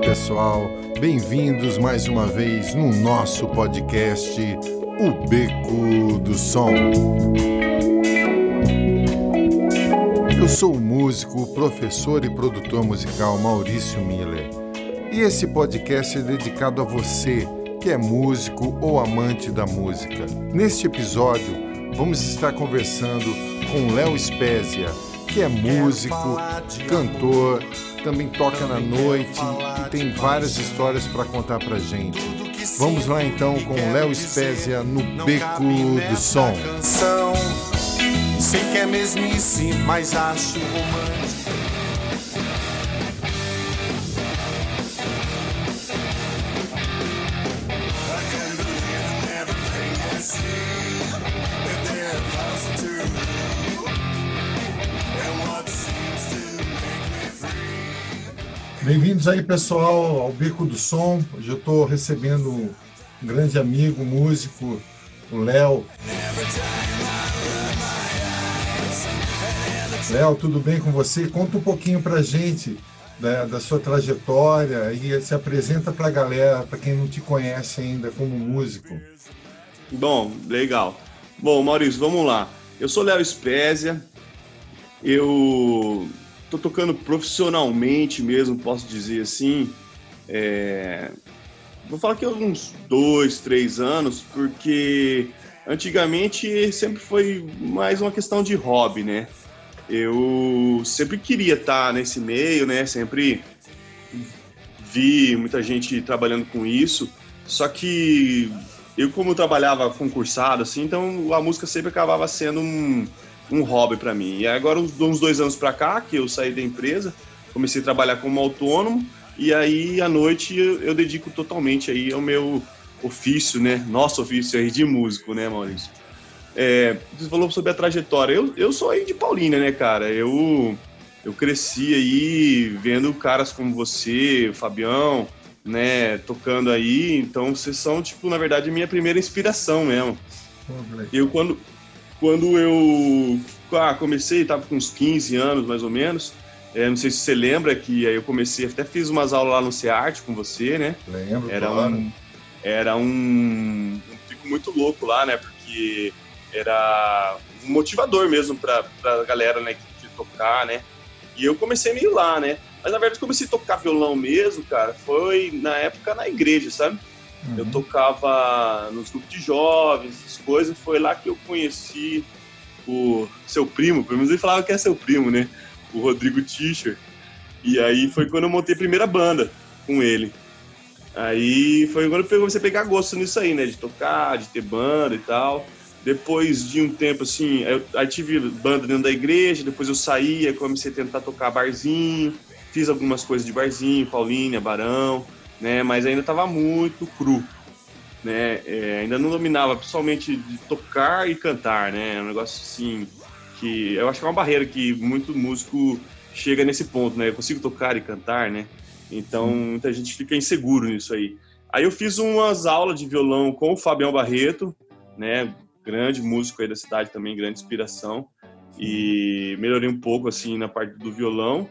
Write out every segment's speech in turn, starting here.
Pessoal, bem-vindos mais uma vez no nosso podcast O Beco do Som. Eu sou o músico, professor e produtor musical Maurício Miller. E esse podcast é dedicado a você que é músico ou amante da música. Neste episódio, vamos estar conversando com Léo Spezia, que é músico, cantor, também toca na noite tem várias histórias para contar pra gente. Vamos lá então com Léo Spezia no Beco do Som. Sei que é mesmice, mas acho romântico. Bem-vindos aí, pessoal, ao Beco do Som. Hoje eu estou recebendo um grande amigo, músico, o Léo. Léo, tudo bem com você? Conta um pouquinho para gente da, da, sua trajetória e se apresenta para a galera, para quem não te conhece ainda como músico. Bom, legal. Bom, Maurício, vamos lá. Eu sou Léo Spezia, eu tô tocando profissionalmente mesmo, posso dizer assim. É... Vou falar que é uns dois, três anos, porque antigamente sempre foi mais uma questão de hobby, né? Eu sempre queria estar nesse meio, né? Sempre vi muita gente trabalhando com isso, só que eu como eu trabalhava concursado assim, então a música sempre acabava sendo um, um hobby para mim. E agora, uns, uns dois anos para cá, que eu saí da empresa, comecei a trabalhar como autônomo, e aí à noite eu, eu dedico totalmente aí ao meu ofício, né? Nosso ofício aí de músico, né, Maurício? É, você falou sobre a trajetória. Eu, eu sou aí de Paulínia, né, cara? Eu, eu cresci aí vendo caras como você, Fabião, né, tocando aí. Então, vocês são, tipo, na verdade, a minha primeira inspiração mesmo. Eu, quando, quando eu ah, comecei, estava com uns 15 anos mais ou menos. É, não sei se você lembra que aí eu comecei, até fiz umas aulas lá no CEART com você, né? Lembro, era claro. um Era um, um pico muito louco lá, né? Porque era um motivador mesmo para a galera, né, que, que tocar, né? E eu comecei meio lá, né? Mas na verdade comecei a tocar violão mesmo, cara, foi na época na igreja, sabe? Uhum. Eu tocava nos grupos de jovens, essas coisas. Foi lá que eu conheci o seu primo, pelo menos ele falava que é seu primo, né? O Rodrigo Tischer. E aí foi quando eu montei a primeira banda com ele. Aí foi quando eu comecei a pegar gosto nisso aí, né? De tocar, de ter banda e tal. Depois de um tempo, assim, eu, aí tive banda dentro da igreja, depois eu saía, comecei a tentar tocar barzinho, fiz algumas coisas de barzinho, Paulínia, Barão né? Mas ainda estava muito cru, né? É, ainda não dominava, principalmente de tocar e cantar, né? É um negócio assim que eu acho que é uma barreira que muito músico chega nesse ponto, né? Eu consigo tocar e cantar, né? Então muita gente fica inseguro nisso aí. Aí eu fiz umas aulas de violão com o Fabião Barreto, né? Grande músico aí da cidade também, grande inspiração. E melhorei um pouco assim na parte do violão.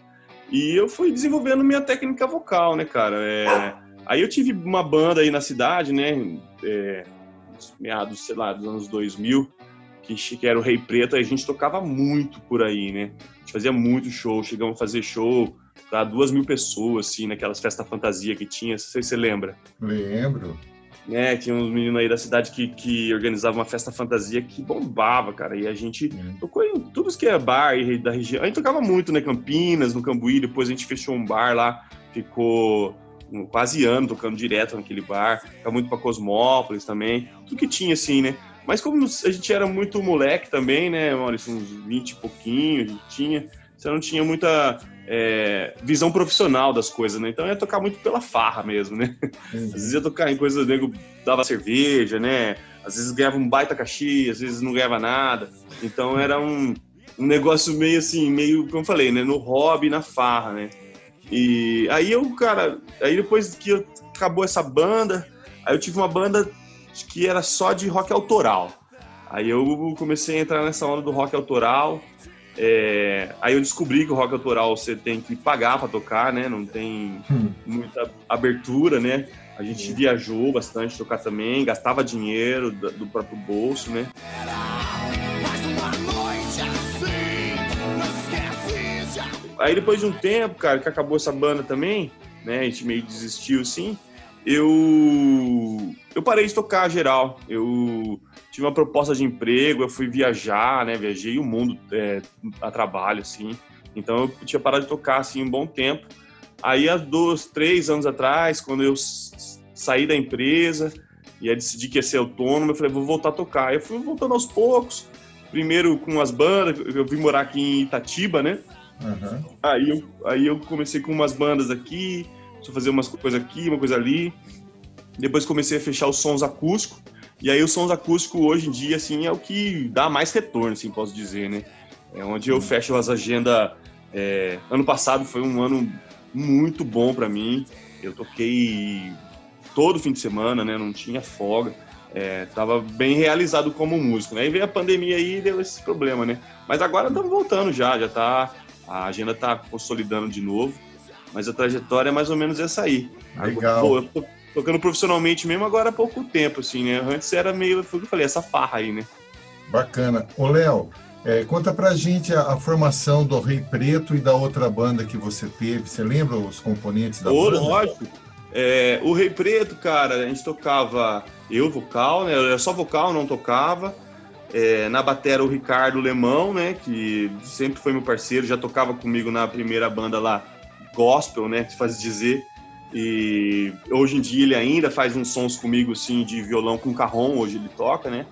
E eu fui desenvolvendo minha técnica vocal, né, cara? É... Aí eu tive uma banda aí na cidade, né? É... Meados, sei lá, dos anos 2000, que, que era o Rei Preto, aí a gente tocava muito por aí, né? A gente fazia muito show, chegamos a fazer show para duas mil pessoas, assim, naquelas festas fantasia que tinha, não sei se você lembra. Lembro né? Tinha uns meninos aí da cidade que, que organizavam uma festa fantasia que bombava, cara. E a gente uhum. tocou em tudo que é bar da região. A gente tocava muito, né? Campinas, no Cambuí. Depois a gente fechou um bar lá, ficou quase ano tocando direto naquele bar. Ficava muito pra Cosmópolis também. Tudo que tinha, assim, né? Mas como a gente era muito moleque também, né, Maurício? Uns 20 e pouquinho, a gente tinha. Você não tinha muita é, visão profissional das coisas, né? Então eu ia tocar muito pela farra mesmo, né? Uhum. Às vezes ia tocar em coisas, nego dava cerveja, né? Às vezes ganhava um baita cachê, às vezes não ganhava nada. Então era um, um negócio meio assim, meio, como eu falei, né? No hobby, na farra, né? E aí eu, cara, aí depois que acabou essa banda, aí eu tive uma banda que era só de rock autoral. Aí eu comecei a entrar nessa onda do rock autoral É, aí eu descobri que o rock autoral você tem que pagar para tocar, né? Não tem hum. muita abertura, né? A gente viajou bastante tocar também, gastava dinheiro do, do próprio bolso, né? Aí depois de um tempo, cara, que acabou essa banda também, né? A gente meio desistiu assim. Eu eu parei de tocar geral. Eu tive uma proposta de emprego, eu fui viajar, né? Viajei o mundo é, a trabalho, assim. Então eu tinha parado de tocar assim um bom tempo. Aí há dois, três anos atrás, quando eu saí da empresa e aí decidi que ia ser autônomo, eu falei vou voltar a tocar. Eu fui voltando aos poucos. Primeiro com as bandas, eu vim morar aqui em Itatiba, né? Uhum. Aí, eu, aí eu comecei com umas bandas aqui, só fazer umas coisas aqui, uma coisa ali. Depois comecei a fechar os sons acústicos. E aí os sons acústicos hoje em dia, assim, é o que dá mais retorno, assim, posso dizer, né? É onde eu fecho as agendas. É... Ano passado foi um ano muito bom para mim. Eu toquei todo fim de semana, né? Não tinha folga. É, tava bem realizado como músico, né? E veio a pandemia aí e deu esse problema, né? Mas agora estamos voltando já, já tá a agenda está consolidando de novo, mas a trajetória é mais ou menos essa aí. Legal. Eu tô tocando profissionalmente mesmo agora há pouco tempo, assim, né? Antes era meio, foi o que eu falei, essa farra aí, né? Bacana. Ô, Léo, é, conta pra gente a, a, formação do Rei Preto e da outra banda que você teve. Você lembra os componentes da Ô, banda? Lógico. É, o Rei Preto, cara, a gente tocava eu vocal, né? Eu era só vocal, não tocava. É, na batera o Ricardo Lemão, né, que sempre foi meu parceiro, já tocava comigo na primeira banda lá, gospel, né, se faz dizer. E hoje em dia ele ainda faz uns sons comigo, assim, de violão com carrom, hoje ele toca, né.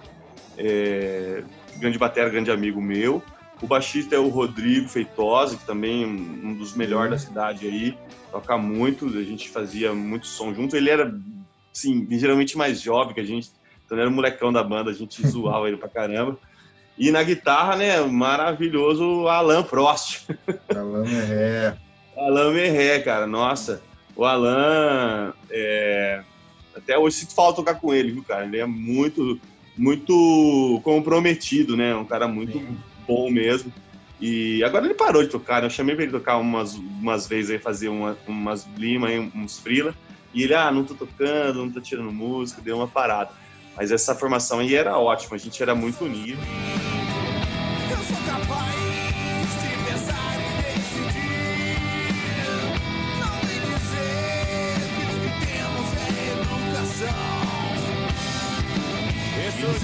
É, grande batera, grande amigo meu. O baixista é o Rodrigo Feitosa, que também é um dos melhores da cidade aí, toca muito, a gente fazia muito som junto. Ele era, sim, ligeiramente mais jovem que a gente, então ele era o molecão da banda, a gente zoava ele pra caramba. E na guitarra, né, maravilhoso Alan Prost. Alan Merré. Alan Merré, cara, nossa. O Alan, é... até hoje sinto falta tocar com ele, viu, cara? Ele é muito, muito comprometido, né? Um cara muito Sim. bom mesmo. E agora ele parou de tocar, né? Eu chamei pra ele tocar umas, umas vezes aí, fazer uma, umas lima, uns frila. E ele, ah, não tô tocando, não tô tirando música, deu uma parada. Mas essa formação aí era ótima, a gente era muito unido. Eu sou capaz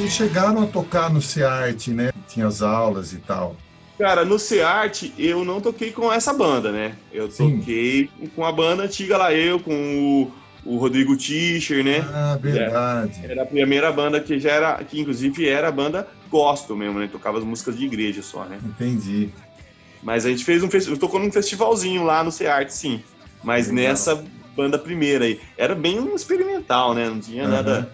Vocês chegaram a tocar no SEART, né? Tinha as aulas e tal. Cara, no SEART eu não toquei com essa banda, né? Eu Sim. toquei com a banda antiga lá, eu, com o o Rodrigo Tischer, né? Ah, verdade. Era a primeira banda que já era, que inclusive era a banda gospel mesmo, né? Tocava as músicas de igreja só, né? Entendi. Mas a gente fez um festival, tocou num festivalzinho lá no Ceart, sim. Mas Legal. nessa banda primeira aí, era bem um experimental, né? Não tinha uhum. nada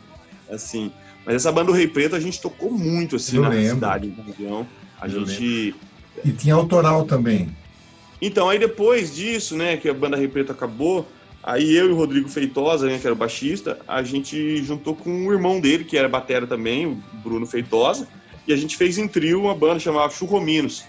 assim. Mas essa banda do Rei Preto a gente tocou muito assim Eu na lembro. cidade, na região. A Eu gente lembro. E tinha autoral também. Então, aí depois disso, né, que a banda Rei Preto acabou, Aí eu e o Rodrigo Feitosa, né, que era o baixista, a gente juntou com o irmão dele, que era batera também, o Bruno Feitosa, e a gente fez em trio uma banda chamada Churrominos.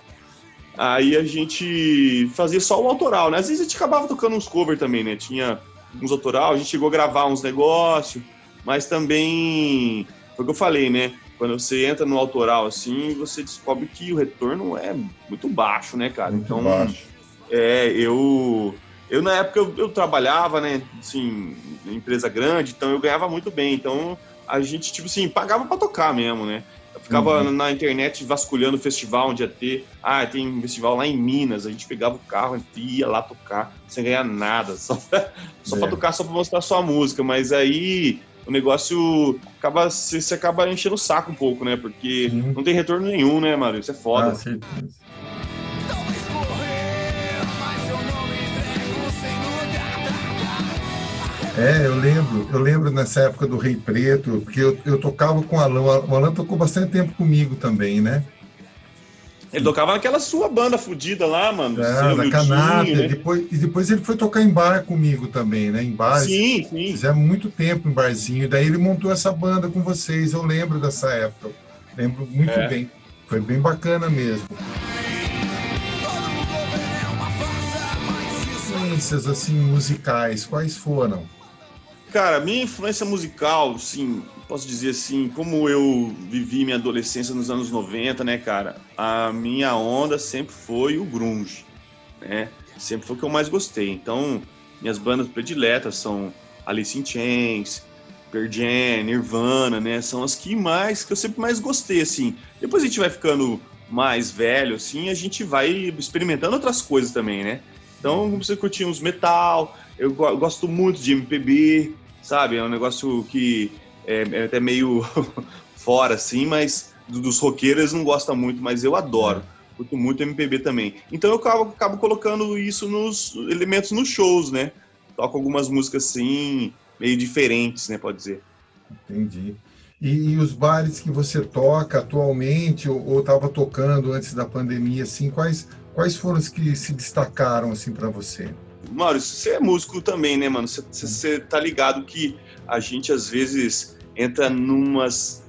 Aí a gente fazia só o autoral, né? Às vezes a gente acabava tocando uns covers também, né? Tinha uns autoral, a gente chegou a gravar uns negócios, mas também, foi o que eu falei, né? Quando você entra no autoral assim, você descobre que o retorno é muito baixo, né, cara? Muito então, baixo. é, eu eu, na época, eu, eu trabalhava, né, assim, em empresa grande, então eu ganhava muito bem. Então, a gente, tipo assim, pagava para tocar mesmo, né? Eu ficava uhum. na internet vasculhando o festival onde ia ter. Ah, tem um festival lá em Minas. A gente pegava o carro e ia lá tocar sem ganhar nada, só pra, só é. pra tocar, só pra mostrar sua música. Mas aí o negócio acaba, você, acaba enchendo o saco um pouco, né? Porque uhum. não tem retorno nenhum, né, Mário? Isso é foda. Ah, certeza. É, eu lembro, eu lembro nessa época do Rei Preto, porque eu, eu tocava com o Alan, o Alan tocou bastante tempo comigo também, né? Ele tocava naquela sua banda fudida lá, mano. É, na Canada. Né? Depois, e depois ele foi tocar em bar comigo também, né? Em bar. Sim, sim. Fizemos muito tempo em barzinho. Daí ele montou essa banda com vocês. Eu lembro dessa época. Lembro muito é. bem. Foi bem bacana mesmo. Influências, assim, musicais, quais foram? Cara, minha influência musical, sim, posso dizer assim, como eu vivi minha adolescência nos anos 90, né, cara? A minha onda sempre foi o grunge, né? Sempre foi o que eu mais gostei. Então, minhas bandas prediletas são Alice in Chains, Pearl Jam, Nirvana, né? São as que mais que eu sempre mais gostei, assim. Depois a gente vai ficando mais velho, assim, a gente vai experimentando outras coisas também, né? Então, você curtir uns metal, eu gosto muito de MPB, sabe? É um negócio que é, é até meio fora, assim, mas dos roqueiros não gosta muito, mas eu adoro. Curto muito MPB também. Então eu acabo, acabo colocando isso nos elementos nos shows, né? Toco algumas músicas assim, meio diferentes, né? Pode dizer. Entendi. E, e os bares que você toca atualmente ou estava tocando antes da pandemia, assim, quais, quais foram os que se destacaram assim para você? Maurício, você é músico também, né, mano? Você, você tá ligado que a gente às vezes entra numas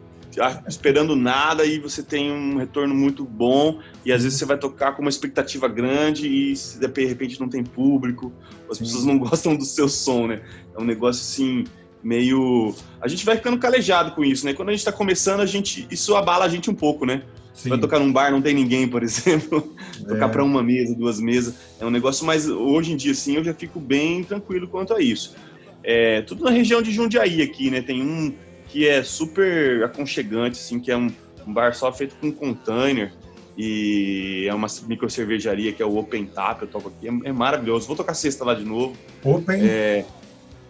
esperando nada e você tem um retorno muito bom e às vezes você vai tocar com uma expectativa grande e de repente não tem público, as pessoas não gostam do seu som, né? É um negócio assim meio a gente vai ficando calejado com isso, né? Quando a gente tá começando, a gente isso abala a gente um pouco, né? Sim. Vai tocar num bar, não tem ninguém, por exemplo. É. tocar para uma mesa, duas mesas. É um negócio mais. Hoje em dia, sim, eu já fico bem tranquilo quanto a isso. É, tudo na região de Jundiaí aqui, né? Tem um que é super aconchegante, assim, que é um, um bar só feito com container. E é uma micro cervejaria que é o Open Tap, eu toco aqui. É, é maravilhoso. Vou tocar sexta lá de novo. Open? É,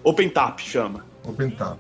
Open Tap chama. Open Tap.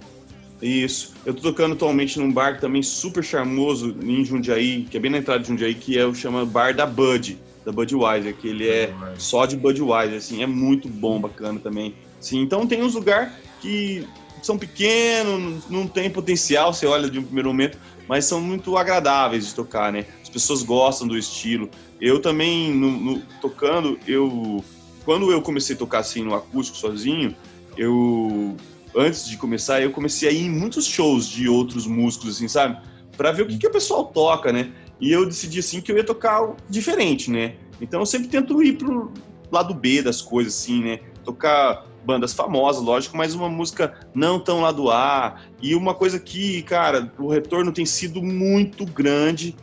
Isso. Eu tô tocando atualmente num bar também super charmoso em Jundiaí, que é bem na entrada de Jundiaí, que é o chama Bar da Bud, da Budweiser, que ele é só de Budweiser, assim, é muito bom, bacana também. Sim, então tem uns lugares que são pequenos, não tem potencial, você olha de um primeiro momento, mas são muito agradáveis de tocar, né? As pessoas gostam do estilo. Eu também, no, no, tocando, eu... Quando eu comecei a tocar assim no acústico sozinho, eu antes de começar, eu comecei a ir em muitos shows de outros músicos, assim, sabe? Pra ver o que, que o pessoal toca, né? E eu decidi, assim, que eu ia tocar diferente, né? Então eu sempre tento ir pro lado B das coisas, assim, né? Tocar bandas famosas, lógico, mas uma música não tão lado A. E uma coisa que, cara, o retorno tem sido muito grande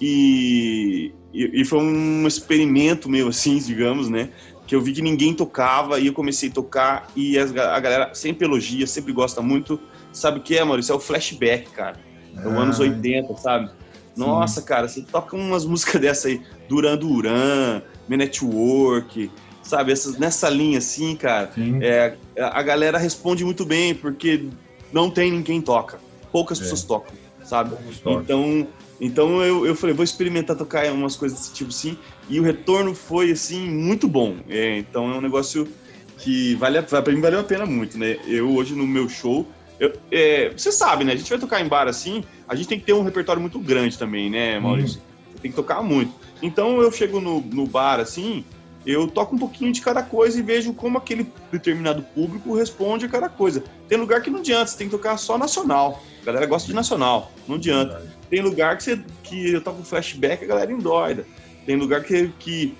e, e, e foi um experimento meu, assim, digamos, né? Que eu vi que ninguém tocava e eu comecei a tocar e a, galera sempre elogia, sempre gosta muito. Sabe o que é, Maurício? É o flashback, cara. É o anos 80, sabe? Nossa, Sim. cara, você toca umas músicas dessa aí, Duran Duran, Me Network, sabe? Essas, nessa linha assim, cara, é, a galera responde muito bem, porque não tem ninguém toca. Poucas é. pessoas tocam, sabe? Então, então eu, eu falei, vou experimentar tocar umas coisas desse tipo assim, e o retorno foi assim muito bom. É, então é um negócio que vale para mim valeu a pena muito, né? Eu hoje no meu show, eu, é, você sabe, né? A gente vai tocar em bar assim, a gente tem que ter um repertório muito grande também, né, Maurício? Uhum. Tem que tocar muito. Então eu chego no, no bar assim, eu toco um pouquinho de cada coisa e vejo como aquele determinado público responde a cada coisa. Tem lugar que não adianta, você tem que tocar só nacional. A galera gosta de nacional, não adianta. Tem lugar que, você, que eu toco flashback, a galera endoida. Tem lugar que, que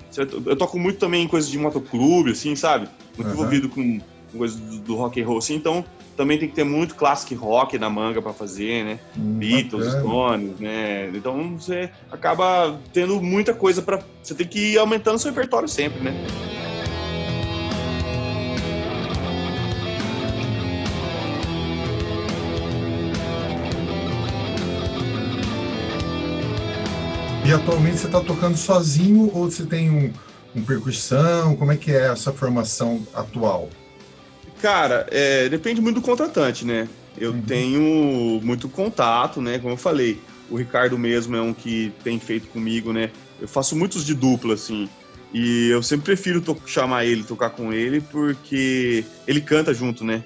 eu toco muito também em coisas de motoclube, assim, sabe? Muito uhum. envolvido com coisas do, do, rock and roll, assim. Então, também tem que ter muito classic rock na manga para fazer, né? Hum, Beatles, bacana. Stones, né? Então, você acaba tendo muita coisa para Você tem que ir aumentando seu repertório sempre, né? E atualmente você está tocando sozinho ou você tem um, um percussão? Como é que é essa formação atual? Cara, é, depende muito do contratante, né? Eu uhum. tenho muito contato, né? Como eu falei, o Ricardo mesmo é um que tem feito comigo, né? Eu faço muitos de dupla, assim. E eu sempre prefiro chamar ele, tocar com ele, porque ele canta junto, né?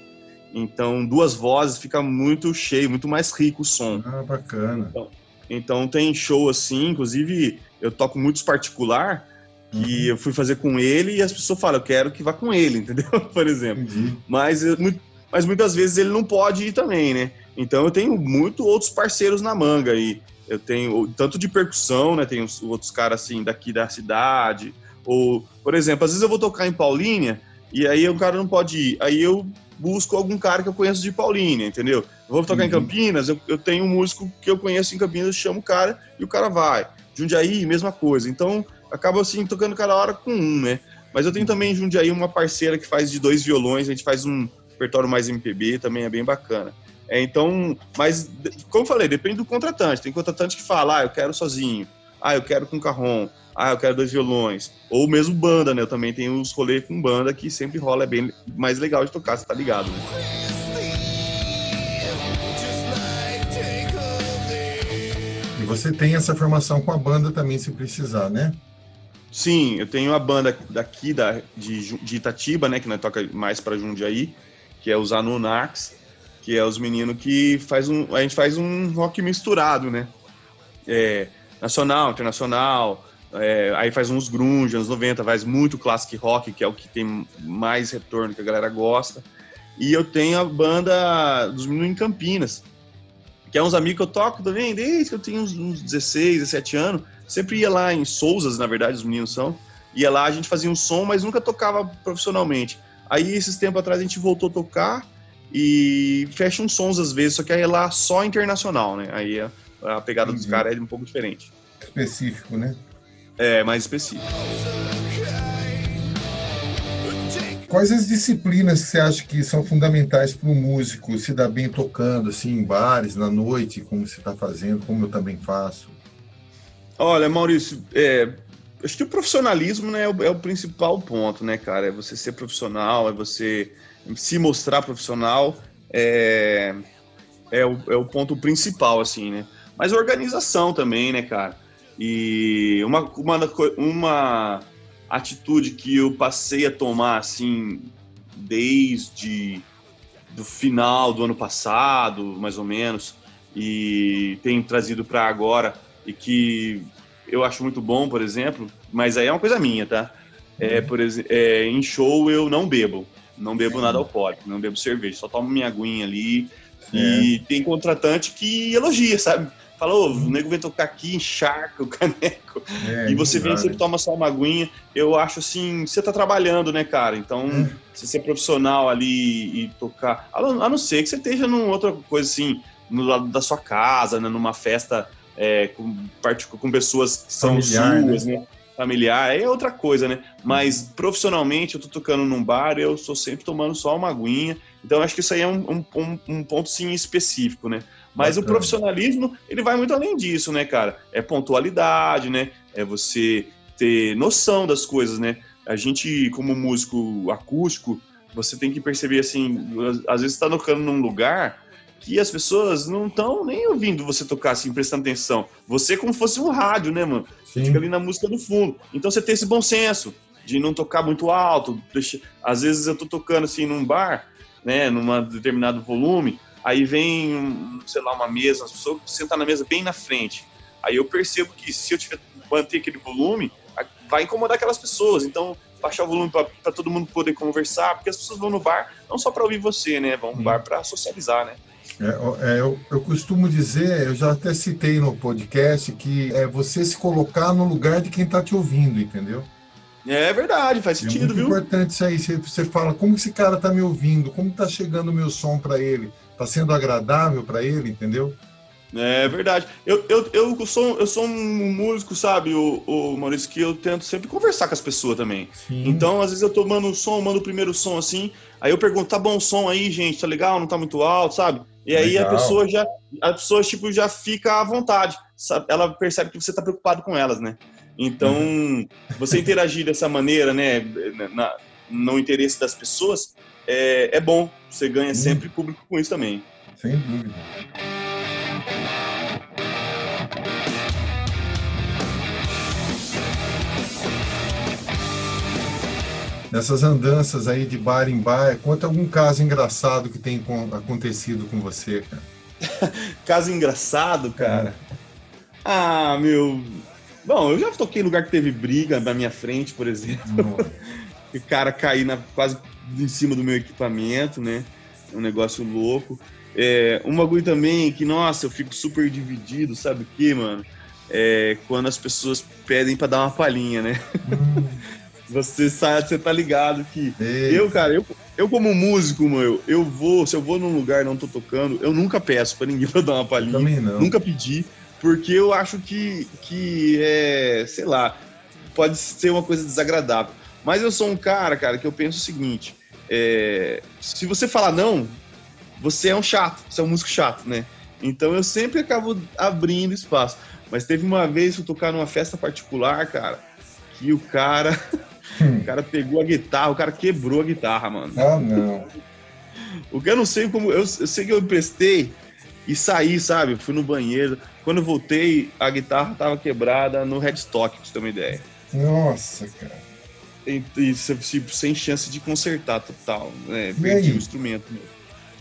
Então, duas vozes fica muito cheio, muito mais rico o som. Ah, bacana. Então, então tem show assim, inclusive eu toco muitos particular, que uhum. eu fui fazer com ele e as pessoas falam, eu quero que vá com ele, entendeu? Por exemplo. Mas, mas muitas vezes ele não pode ir também, né? Então eu tenho muito outros parceiros na manga aí. Eu tenho tanto de percussão, né? Tem os outros caras assim daqui da cidade. Ou, por exemplo, às vezes eu vou tocar em Paulínia e aí o cara não pode ir. Aí eu busco algum cara que eu conheço de Paulínia, entendeu? Eu vou tocar uhum. em Campinas, eu, eu, tenho um músico que eu conheço em Campinas, chamo o cara e o cara vai. Jundiaí, mesma coisa. Então, acaba assim, tocando cada hora com um, né? Mas eu tenho uhum. também em Jundiaí uma parceira que faz de dois violões, a gente faz um repertório mais MPB, também é bem bacana. É, então, mas, como eu falei, depende do contratante. Tem contratante que fala, ah, eu quero sozinho, ah, eu quero com carrom, ah, eu quero dois violões. Ou mesmo banda, né? Eu também tenho os rolês com banda que sempre rola, é bem mais legal de tocar, você tá ligado, né? E você tem essa formação com a banda também, se precisar, né? Sim, eu tenho a banda daqui da, de, de Itatiba, né? Que nós toca mais para Jundiaí, que é os Anunnaks que é os meninos que faz um, a gente faz um rock misturado, né? É, nacional, internacional, é, aí faz uns grunge, anos 90, faz muito classic rock, que é o que tem mais retorno, que a galera gosta. E eu tenho a banda dos meninos em Campinas, que é uns amigos que eu toco também desde que eu tenho uns, uns 16, 17 anos. Sempre ia lá em Souzas, na verdade, os meninos são. Ia lá, a gente fazia um som, mas nunca tocava profissionalmente. Aí, esses tempos atrás, a gente voltou a tocar e fecha uns sons às vezes, só que aí é lá só internacional, né? Aí a, a pegada dos caras é um pouco diferente. Específico, né? É, mais específico. Quais as disciplinas que você acha que são fundamentais para o músico se dar bem tocando, assim, em bares, na noite, como você está fazendo, como eu também faço? Olha, Maurício, é, acho que o profissionalismo né, é, o, é o principal ponto, né, cara? É você ser profissional, é você se mostrar profissional é, é, o, é o ponto principal, assim, né? Mas organização também, né, cara? E uma, uma, uma atitude que eu passei a tomar, assim, desde do final do ano passado, mais ou menos, e tenho trazido para agora, e que eu acho muito bom, por exemplo, mas aí é uma coisa minha, tá? É, por exemplo, é, em show eu não bebo. Não bebo nada alcoólico, não bebo cerveja, só tomo minha aguinha ali. É. E tem contratante que elogia, sabe? Fala, ô, o nego vem tocar aqui, encharca o caneco. É, e você vem e sempre toma só uma aguinha. Eu acho assim, você tá trabalhando, né, cara? Então, é. se você é profissional ali e tocar. A não ser que você esteja numa outra coisa assim, no lado da sua casa, né, numa festa é, com, com pessoas que são Familiar, suas, né? né? Familiar, é outra coisa, né? Mas profissionalmente, eu tô tocando num bar, eu sou sempre tomando só uma aguinha. Então, acho que isso aí é um, um, um ponto, sim, específico, né? Mas Bacana. o profissionalismo, ele vai muito além disso, né, cara? É pontualidade, né? É você ter noção das coisas, né? A gente, como músico acústico, você tem que perceber, assim, às vezes está tocando num lugar que as pessoas não estão nem ouvindo você tocar assim, prestando atenção. Você é como fosse um rádio, né, mano? Sim. Fica ali na música do fundo. Então você tem esse bom senso de não tocar muito alto. Deixa... Às vezes eu tô tocando assim num bar, né, num determinado volume, aí vem, sei lá, uma mesa, as pessoas sentam na mesa bem na frente. Aí eu percebo que se eu tiver manter aquele volume, vai incomodar aquelas pessoas. Então, baixar o volume para todo mundo poder conversar, porque as pessoas vão no bar não só para ouvir você, né? Vão no bar para socializar, né? É, é, eu, eu, costumo dizer, eu já até citei no podcast, que é você se colocar no lugar de quem está te ouvindo, entendeu? É verdade, faz sentido, é muito viu? É importante isso aí. Você, você fala, como esse cara está me ouvindo? Como está chegando o meu som para ele? Está sendo agradável para ele, entendeu? É verdade. Eu, eu, eu, sou, eu sou um músico, sabe, o, o Maurício, que eu tento sempre conversar com as pessoas também. Sim. Então, às vezes eu tô mandando um som, mando o primeiro som assim, aí eu pergunto, tá bom o som aí, gente, tá legal, não tá muito alto, sabe? E aí Legal. a pessoa já, a pessoa tipo já fica à vontade? Ela percebe que você está preocupado com elas, né? Então, uhum. você interagir dessa maneira, né, na, no interesse das pessoas, é, é bom. Você ganha uhum. sempre público com isso também. Sem dúvida. Nessas andanças aí de bar em bar, conta algum caso engraçado que tem acontecido com você, cara. caso engraçado, cara? É. Ah, meu. Bom, eu já toquei em lugar que teve briga na minha frente, por exemplo. o cara cair na, quase em cima do meu equipamento, né? Um negócio louco. É, um bagulho também que, nossa, eu fico super dividido, sabe o que, mano? É quando as pessoas pedem para dar uma palhinha, né? Hum. Você sabe, você tá ligado que eu, cara, eu, eu como músico, meu, eu vou, se eu vou num lugar e não tô tocando, eu nunca peço para ninguém pra dar uma palhinha. Também não. Nunca pedi, porque eu acho que que é, sei lá, pode ser uma coisa desagradável. Mas eu sou um cara, cara, que eu penso o seguinte, é, se você falar não, você é um chato, você é um músico chato, né? Então eu sempre acabo abrindo espaço. Mas teve uma vez que eu tocar numa festa particular, cara, que o cara. o cara pegou a guitarra, o cara quebrou a guitarra, mano. Ah, não. O que eu não sei como. Eu, eu sei que eu emprestei e saí, sabe? Fui no banheiro. Quando eu voltei, a guitarra tava quebrada no headstock, pra você ter uma ideia. Nossa, cara. E, e tipo, sem chance de consertar total, né? Perdi o instrumento mesmo.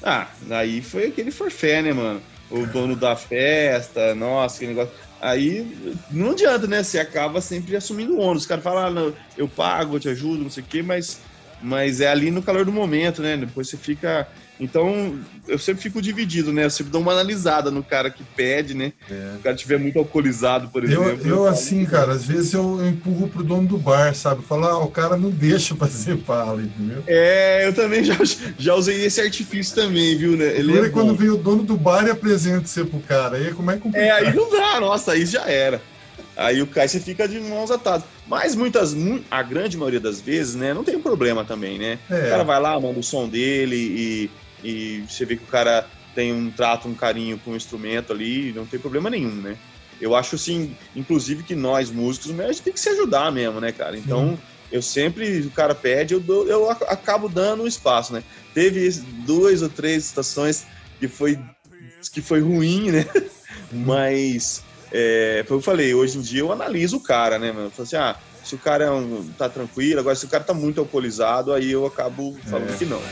Ah, aí foi aquele forfé, né, mano? O dono da festa, nossa, que negócio. Aí não adianta, né? Você acaba sempre assumindo o ônus. Os caras ah, eu pago, eu te ajudo, não sei o quê, mas, mas é ali no calor do momento, né? Depois você fica então, eu sempre fico dividido, né? Eu sempre dou uma analisada no cara que pede, né? É. Se o cara estiver muito alcoolizado, por exemplo. Eu, eu assim, cara, às vezes eu, eu empurro pro dono do bar, sabe? Falar, ah, o cara não deixa fazer pala, entendeu? É, eu também já, já usei esse artifício também, viu, né? Ele é quando vem o dono do bar e apresenta você pro cara. Aí como é complicado. É, aí não dá, nossa, aí já era. Aí o Kai você fica de mãos atadas. Mas muitas, a grande maioria das vezes, né, não tem problema também, né? É. O cara vai lá, manda o som dele e e você vê que o cara tem um trato, um carinho com o instrumento ali, não tem problema nenhum, né? Eu acho assim, inclusive que nós músicos, a gente tem que se ajudar mesmo, né, cara? Então, Sim. eu sempre, o cara pede, eu, dou, eu acabo dando um espaço, né? Teve duas ou três estações que foi, que foi ruim, né? Mas, é, foi o que eu falei, hoje em dia eu analiso o cara, né, mano? Eu falo assim, ah, se o cara é um, tá tranquilo, agora se o cara tá muito alcoolizado, aí eu acabo falando é. que não.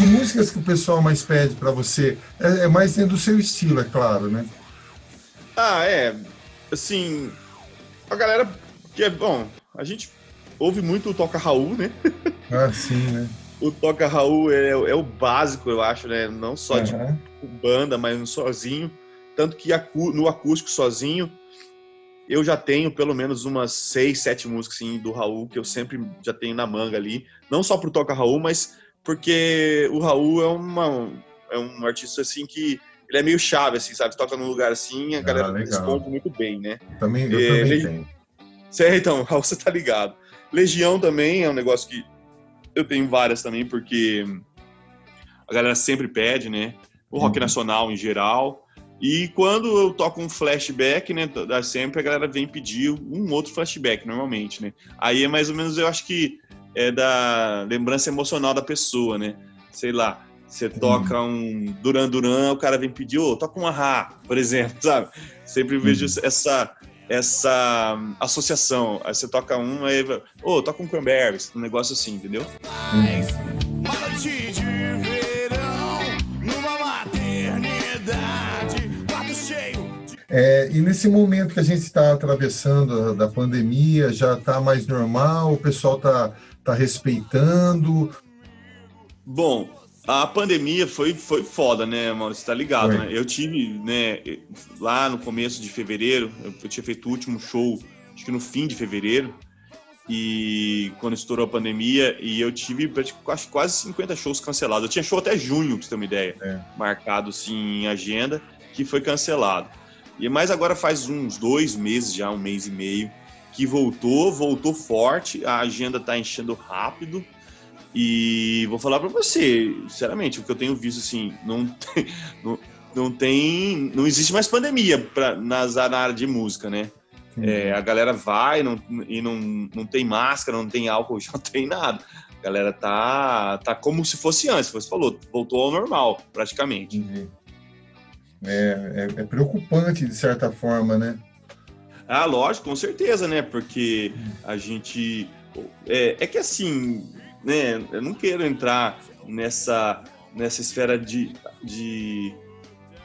Que músicas que o pessoal mais pede para você? É, é, mais dentro do seu estilo, é claro, né? Ah, é. Assim, a galera que é bom, a gente ouve muito o Toca Raul, né? Ah, sim, né? o Toca Raul é, é, o básico, eu acho, né? Não só uhum. de banda, mas sozinho. Tanto que no acústico sozinho, eu já tenho pelo menos umas seis, sete músicas assim, do Raul que eu sempre já tenho na manga ali. Não só pro Toca Raul, mas porque o Raul é, uma, é um artista assim que ele é meio chave, assim, sabe? Toca num lugar assim, a ah, galera responde muito bem, né? Também, eu é, também Le... tenho. Certo, então, Raul, você tá ligado. Legião também é um negócio que eu tenho várias também, porque a galera sempre pede, né? O rock uhum. nacional em geral. E quando eu toco um flashback, né? Sempre a galera vem pedir um outro flashback, normalmente, né? Aí é mais ou menos, eu acho que é da lembrança emocional da pessoa, né? Sei lá, você toca um Duran Duran, o cara vem pedir, ô, oh, toca um Ahá, por exemplo, sabe? Sempre vejo essa essa associação. Aí você toca um, aí, ô, oh, toca um Cranberries, um negócio assim, entendeu? É, e nesse momento que a gente está atravessando da pandemia, já está mais normal, o pessoal está tá respeitando? Bom, a pandemia foi, foi foda, né, Maurício? Você tá ligado, né? Eu tive, né, lá no começo de fevereiro, eu, tinha feito o último show, acho que no fim de fevereiro, e quando estourou a pandemia, e eu tive quase, quase 50 shows cancelados. Eu tinha show até junho, pra você ter uma ideia, é. marcado, assim, em agenda, que foi cancelado. E mais agora faz uns dois meses já, um mês e meio, que voltou, voltou forte, a agenda está enchendo rápido. E vou falar para você, sinceramente, o que eu tenho visto assim, não tem, não, não tem, não existe mais pandemia pra, nas, na área de música, né? É, a galera vai não, e não, não tem máscara, não tem álcool, não tem nada. A galera tá, tá como se fosse antes, você falou, voltou ao normal, praticamente. É, é, é, preocupante de certa forma, né? Ah, lógico, com certeza, né? Porque a gente. É, é que assim, né? Eu não quero entrar nessa, nessa esfera de, de,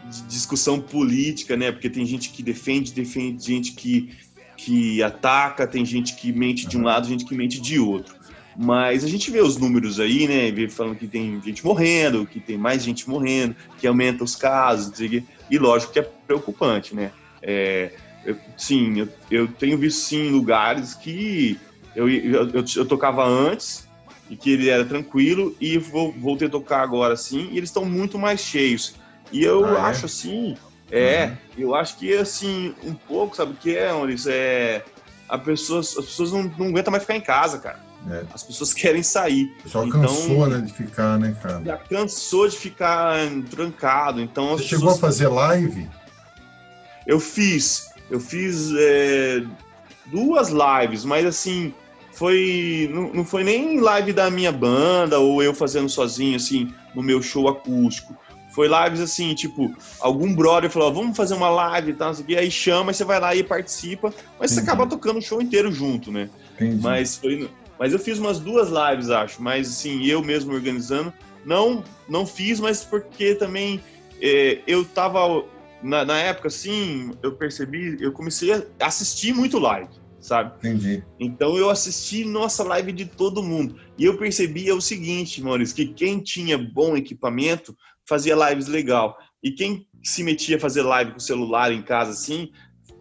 de, discussão política, né? Porque tem gente que defende, defende gente que, que ataca, tem gente que mente de um lado, gente que mente de outro. Mas a gente vê os números aí, né? Vê falando que tem gente morrendo, que tem mais gente morrendo, que aumenta os casos, e lógico que é preocupante, né? É, eu, sim, eu, eu, tenho visto sim lugares que eu, eu, eu, tocava antes e que ele era tranquilo e vou, voltei a tocar agora sim e eles estão muito mais cheios. E eu ah, é? acho assim, é, uhum. eu acho que assim, um pouco, sabe o que é, Maurício? É, a pessoa, as pessoas não, não aguentam mais ficar em casa, cara. É. As pessoas querem sair. Só então, cansou, né, de ficar, né, cara? Já cansou de ficar trancado. Então, Você chegou a fazer live? Eu fiz. Eu fiz é, duas lives, mas assim, foi. Não, não foi nem live da minha banda ou eu fazendo sozinho, assim, no meu show acústico. Foi lives assim, tipo, algum brother falou, vamos fazer uma live e tal, e aí chama, você vai lá e participa, mas você acaba tocando o show inteiro junto, né? Entendi. Mas foi. Mas eu fiz umas duas lives, acho, mas assim, eu mesmo organizando. Não, não fiz, mas porque também é, eu tava. Na, na época, assim, eu percebi, eu comecei a assistir muito live sabe? Entendi. Então eu assisti nossa live de todo mundo e eu percebia o seguinte, Maurício, que quem tinha bom equipamento fazia lives legal. E quem se metia a fazer live com o celular em casa assim,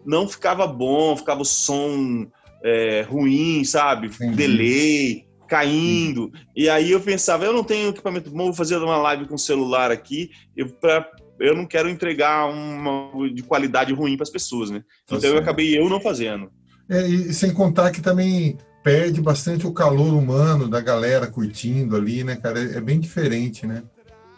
não ficava bom, ficava o som é, ruim, sabe? Entendi. Delay, caindo. Entendi. E aí eu pensava, eu não tenho equipamento bom, vou fazer uma live com o celular aqui, pra, eu não quero entregar uma de qualidade ruim para as pessoas, né? Tá então eu acabei eu não fazendo. É, e sem contar que também perde bastante o calor humano da galera curtindo ali, né, cara? É, é bem diferente, né?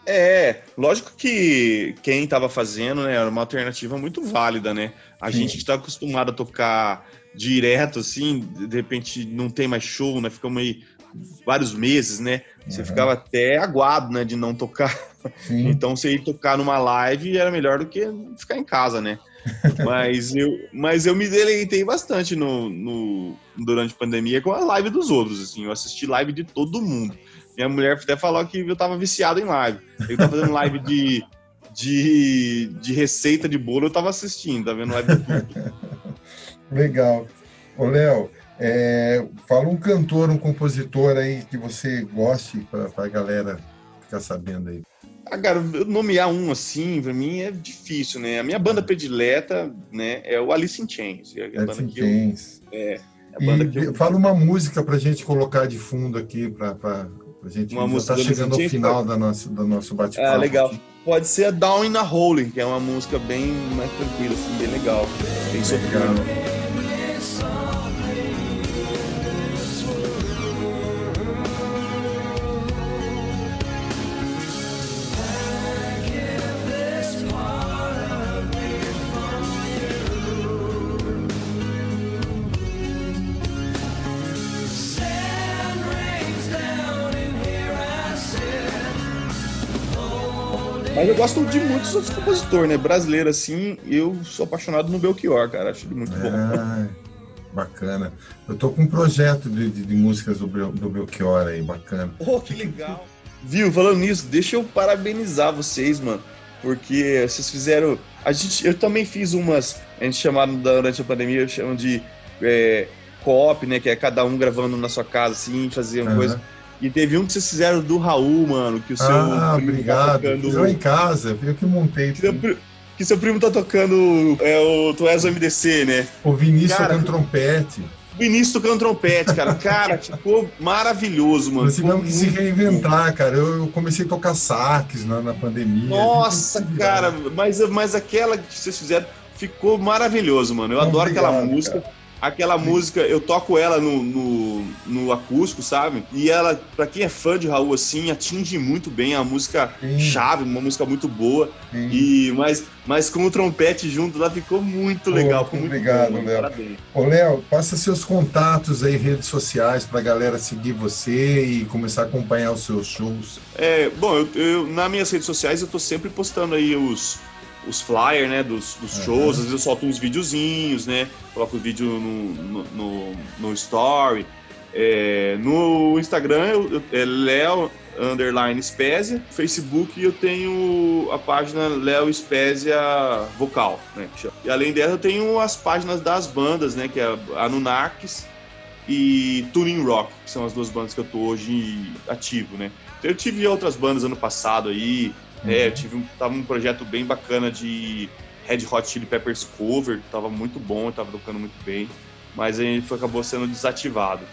É, lógico que quem estava fazendo né, era uma alternativa muito válida, né? A Sim. gente que está acostumado a tocar direto, assim, de repente não tem mais show, né? Ficamos aí vários meses, né? Você uhum. ficava até aguado, né, de não tocar. Sim. Então, você ir tocar numa live era melhor do que ficar em casa, né? mas, eu, mas eu me deleitei bastante no, no, durante a pandemia com a live dos outros, assim. Eu assisti live de todo mundo. Minha mulher até falou que eu tava viciado em live. Eu tava fazendo live de, de, de receita de bolo, eu tava assistindo, tá vendo live de tudo. Legal. Ô, Léo, é, fala um cantor, um compositor aí que você goste para a galera ficar sabendo aí. Ah, cara, nomear um assim, pra mim é difícil, né? A minha banda predileta, né, é o Alice in Chains. É a Alice in Chains. Eu, é, a banda e que eu... Fala uma música pra gente colocar de fundo aqui, pra, pra, a gente uma música tá chegando ao final da nossa, do nosso bate-papo. Ah, legal. Aqui. Pode ser Down in a Hole, que é uma música bem mais tranquila, assim, bem legal. Bem sofrida. Muitos outros compositores, né? Brasileiro, assim, eu sou apaixonado no Belchior, cara. Acho ele muito bom. É, bacana. Eu tô com um projeto de, de, de músicas do, do Belchior aí, bacana. Oh, que legal. Viu, falando nisso, deixa eu parabenizar vocês, mano. Porque vocês fizeram. A gente, eu também fiz umas. A gente chamava durante a pandemia, eu chamo de é, co-op, né? Que é cada um gravando na sua casa, assim, fazendo uhum. coisa. E teve um que vocês fizeram do Raul, mano, que o seu ah, primo tá obrigado. tá tocando. Eu em casa, eu que montei. Que seu, que seu, primo tá tocando é, o Tu és o MDC, né? O Vinícius cara, tocando trompete. Vinícius tocando trompete, cara. Cara, ficou maravilhoso, mano. Nós tivemos que se reinventar, cara. Eu, comecei a tocar sax na, na pandemia. Nossa, cara, mas, mas aquela que vocês fizeram ficou maravilhoso, mano. Eu adoro aquela música. Cara aquela música, eu toco ela no, no, no, acústico, sabe? E ela, pra quem é fã de Raul, assim, atinge muito bem a música Sim. chave, uma música muito boa. Sim. E, mas, mas com o trompete junto lá ficou muito legal. muito obrigado, Léo. Ô, Léo, passa seus contatos aí, redes sociais, pra galera seguir você e começar a acompanhar os seus shows. É, bom, eu, eu nas minhas redes sociais eu tô sempre postando aí os os flyers, né, dos, dos uhum. shows, às vezes eu solto uns videozinhos, né, coloco o vídeo no, no, no story. É, no Instagram eu, é Léo underline Spezia, Facebook eu tenho a página Léo Spezia Vocal, né, E além dela eu tenho as páginas das bandas, né, que é Anunnakis e Tuning Rock, que são as duas bandas que eu tô hoje ativo, né. Eu tive outras bandas ano passado aí, uhum. É, eu tive um, tava um projeto bem bacana de Red Hot Chili Peppers cover, tava muito bom, tava tocando muito bem, mas aí foi, acabou sendo desativado.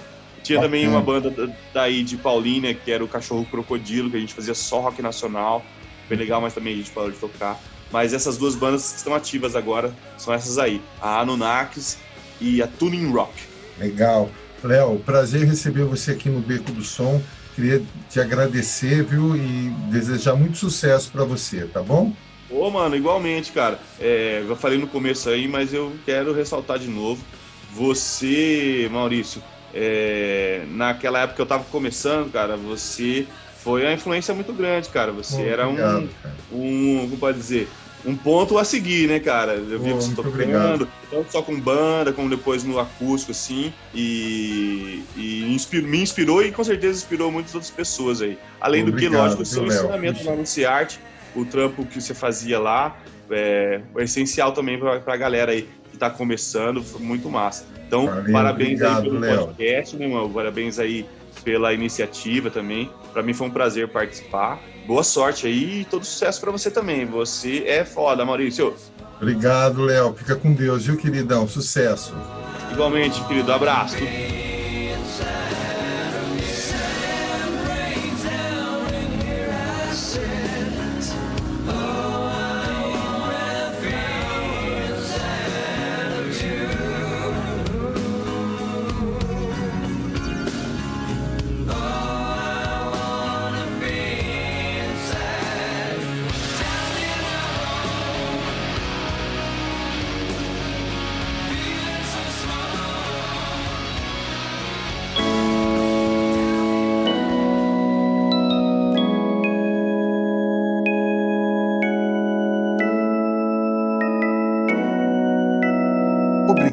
Tinha também uma banda daí de Paulínia, que era o Cachorro Crocodilo, que a gente fazia só rock nacional, bem legal, mas também a gente parou de tocar. Mas essas duas bandas que estão ativas agora são essas aí, a Anunnakis e a Tuning Rock. Legal. Léo, prazer receber você aqui no Beco do Som. Queria te agradecer, viu, e desejar muito sucesso para você, tá bom? Ô, mano, igualmente, cara. É, eu falei no começo aí, mas eu quero ressaltar de novo. Você, Maurício, é, naquela época que eu tava começando, cara, você foi uma influência muito grande, cara. Você era obrigado, um, cara. um, como pode dizer, um ponto a seguir, né, cara? Eu vi você tocando, tanto só com banda, como depois no acústico, assim, e, e inspirou, me inspirou e com certeza inspirou muitas outras pessoas aí. Além obrigado, do que, lógico, o seu ensinamento no Ciarte, o trampo que você fazia lá, é, é essencial também pra, pra galera aí que tá começando, foi muito massa. Então, Valeu, parabéns obrigado, aí pelo Léo. podcast, meu irmão, parabéns aí pela iniciativa também. Para mim foi um prazer participar. Boa sorte aí e todo sucesso para você também. Você é foda, Maurício. Obrigado, Léo. Fica com Deus, viu, queridão? Sucesso. Igualmente, querido. Abraço.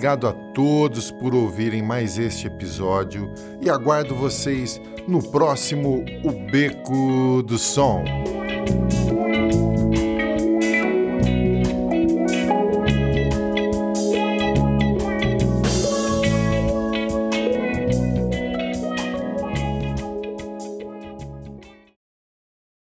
Obrigado a todos por ouvirem mais este episódio e aguardo vocês no próximo O Beco do Som.